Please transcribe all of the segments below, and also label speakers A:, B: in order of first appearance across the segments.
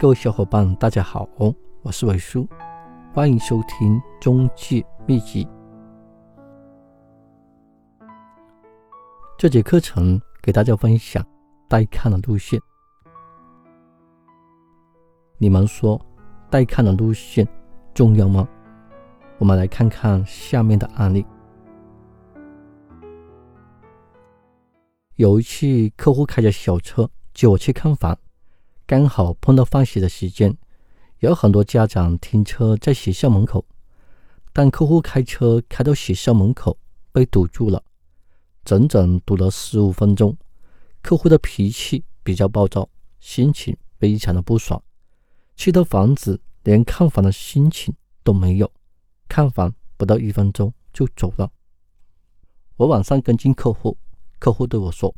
A: 各位小伙伴，大家好，我是伟叔，欢迎收听中介秘籍。这节课程给大家分享带看的路线。你们说带看的路线重要吗？我们来看看下面的案例。有一次，客户开着小车接我去看房。刚好碰到放学的时间，有很多家长停车在学校门口，但客户开车开到学校门口被堵住了，整整堵了十五分钟。客户的脾气比较暴躁，心情非常的不爽，去到房子连看房的心情都没有，看房不到一分钟就走了。我晚上跟进客户，客户对我说：“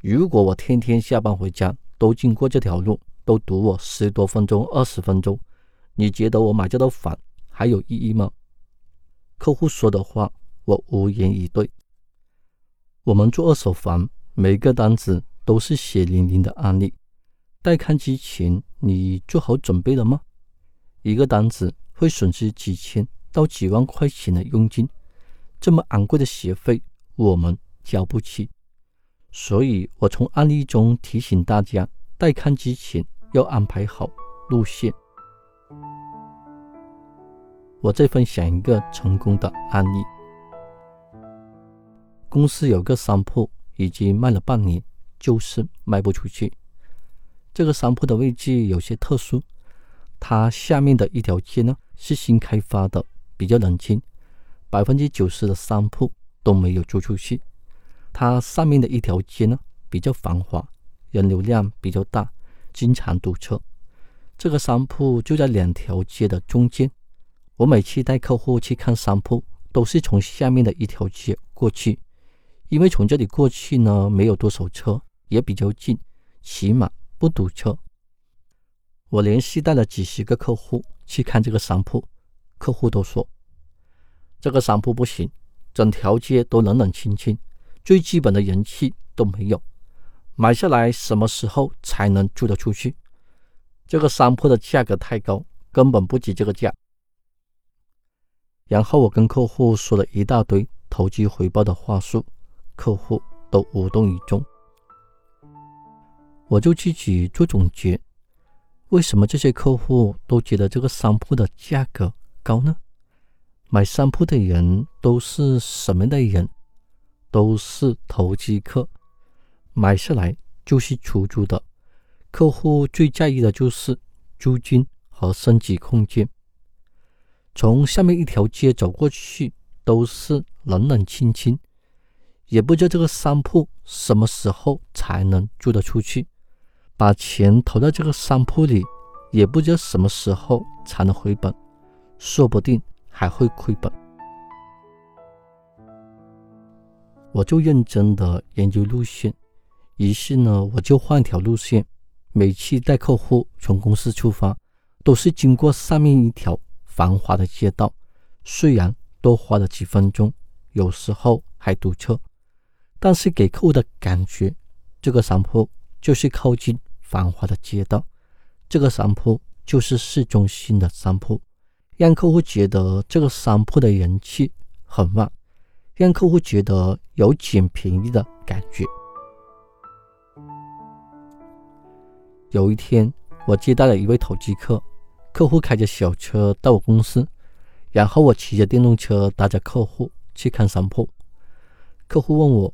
A: 如果我天天下班回家。”都经过这条路，都堵我十多分钟、二十分钟，你觉得我买这套房还有意义吗？客户说的话，我无言以对。我们做二手房，每个单子都是血淋淋的案例。带看之前，你做好准备了吗？一个单子会损失几千到几万块钱的佣金，这么昂贵的学费，我们交不起。所以我从案例中提醒大家，带看之前要安排好路线。我再分享一个成功的案例：公司有个商铺已经卖了半年，就是卖不出去。这个商铺的位置有些特殊，它下面的一条街呢是新开发的，比较冷清，百分之九十的商铺都没有租出去。它上面的一条街呢比较繁华，人流量比较大，经常堵车。这个商铺就在两条街的中间。我每次带客户去看商铺，都是从下面的一条街过去，因为从这里过去呢没有多少车，也比较近，起码不堵车。我连续带了几十个客户去看这个商铺，客户都说这个商铺不行，整条街都冷冷清清。最基本的人气都没有，买下来什么时候才能租得出去？这个商铺的价格太高，根本不值这个价。然后我跟客户说了一大堆投机回报的话术，客户都无动于衷。我就自己做总结：为什么这些客户都觉得这个商铺的价格高呢？买商铺的人都是什么样的人？都是投机客，买下来就是出租的。客户最在意的就是租金和升级空间。从下面一条街走过去，都是冷冷清清，也不知道这个商铺什么时候才能租得出去。把钱投到这个商铺里，也不知道什么时候才能回本，说不定还会亏本。我就认真的研究路线，于是呢，我就换条路线。每次带客户从公司出发，都是经过上面一条繁华的街道，虽然多花了几分钟，有时候还堵车，但是给客户的感觉，这个商铺就是靠近繁华的街道，这个商铺就是市中心的商铺，让客户觉得这个商铺的人气很旺。让客户觉得有捡便宜的感觉。有一天，我接待了一位投机客，客户开着小车到我公司，然后我骑着电动车带着客户去看商铺。客户问我：“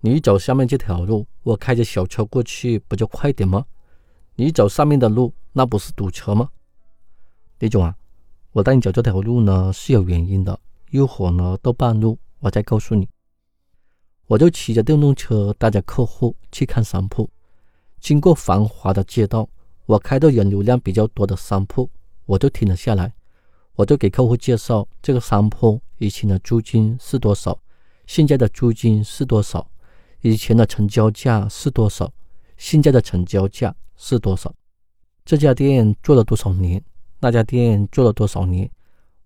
A: 你走下面这条路，我开着小车过去不就快点吗？你走上面的路，那不是堵车吗？”李总啊，我带你走这条路呢是有原因的。一会儿呢，到半路我再告诉你。我就骑着电动车带着客户去看商铺，经过繁华的街道，我开到人流量比较多的商铺，我就停了下来。我就给客户介绍这个商铺以前的租金是多少，现在的租金是多少，以前的成交价是多少，现在的成交价是多少。这家店做了多少年？那家店做了多少年？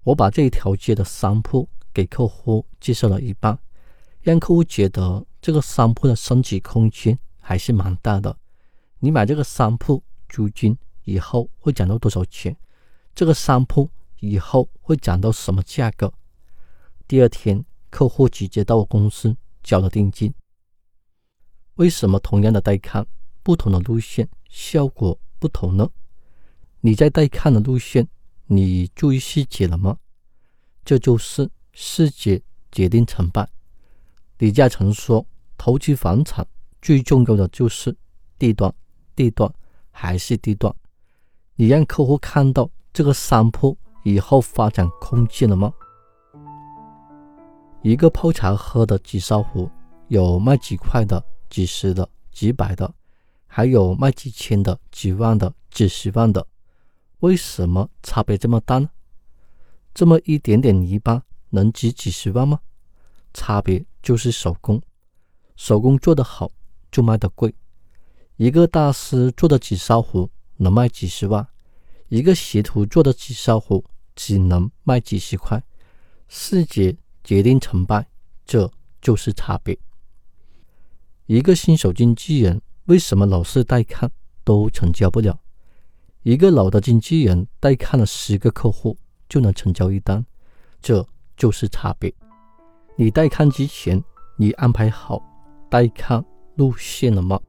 A: 我把这一条街的商铺给客户介绍了一半，让客户觉得这个商铺的升级空间还是蛮大的。你买这个商铺租金以后会涨到多少钱？这个商铺以后会涨到什么价格？第二天，客户直接到我公司交了定金。为什么同样的带看，不同的路线效果不同呢？你在带看的路线，你注意细节了吗？这就是细节决定成败。李嘉诚说：“投资房产最重要的就是地段，地段还是地段。你让客户看到这个商铺以后发展空间了吗？一个泡茶喝的紫砂壶，有卖几块的、几十的、几百的，还有卖几千的、几万的、几十万的。为什么差别这么大呢？这么一点点泥巴能值几十万吗？差别。”就是手工，手工做得好就卖得贵。一个大师做的紫砂壶能卖几十万，一个学徒做的紫砂壶只能卖几十块。细节决定成败，这就是差别。一个新手经纪人为什么老是带看都成交不了？一个老的经纪人带看了十个客户就能成交一单，这就是差别。你带看之前，你安排好带看路线了吗？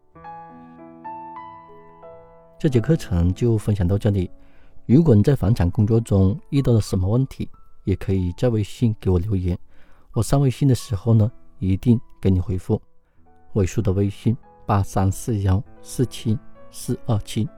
A: 这节课程就分享到这里。如果你在房产工作中遇到了什么问题，也可以在微信给我留言。我上微信的时候呢，一定给你回复。尾数的微信八三四幺四七四二七。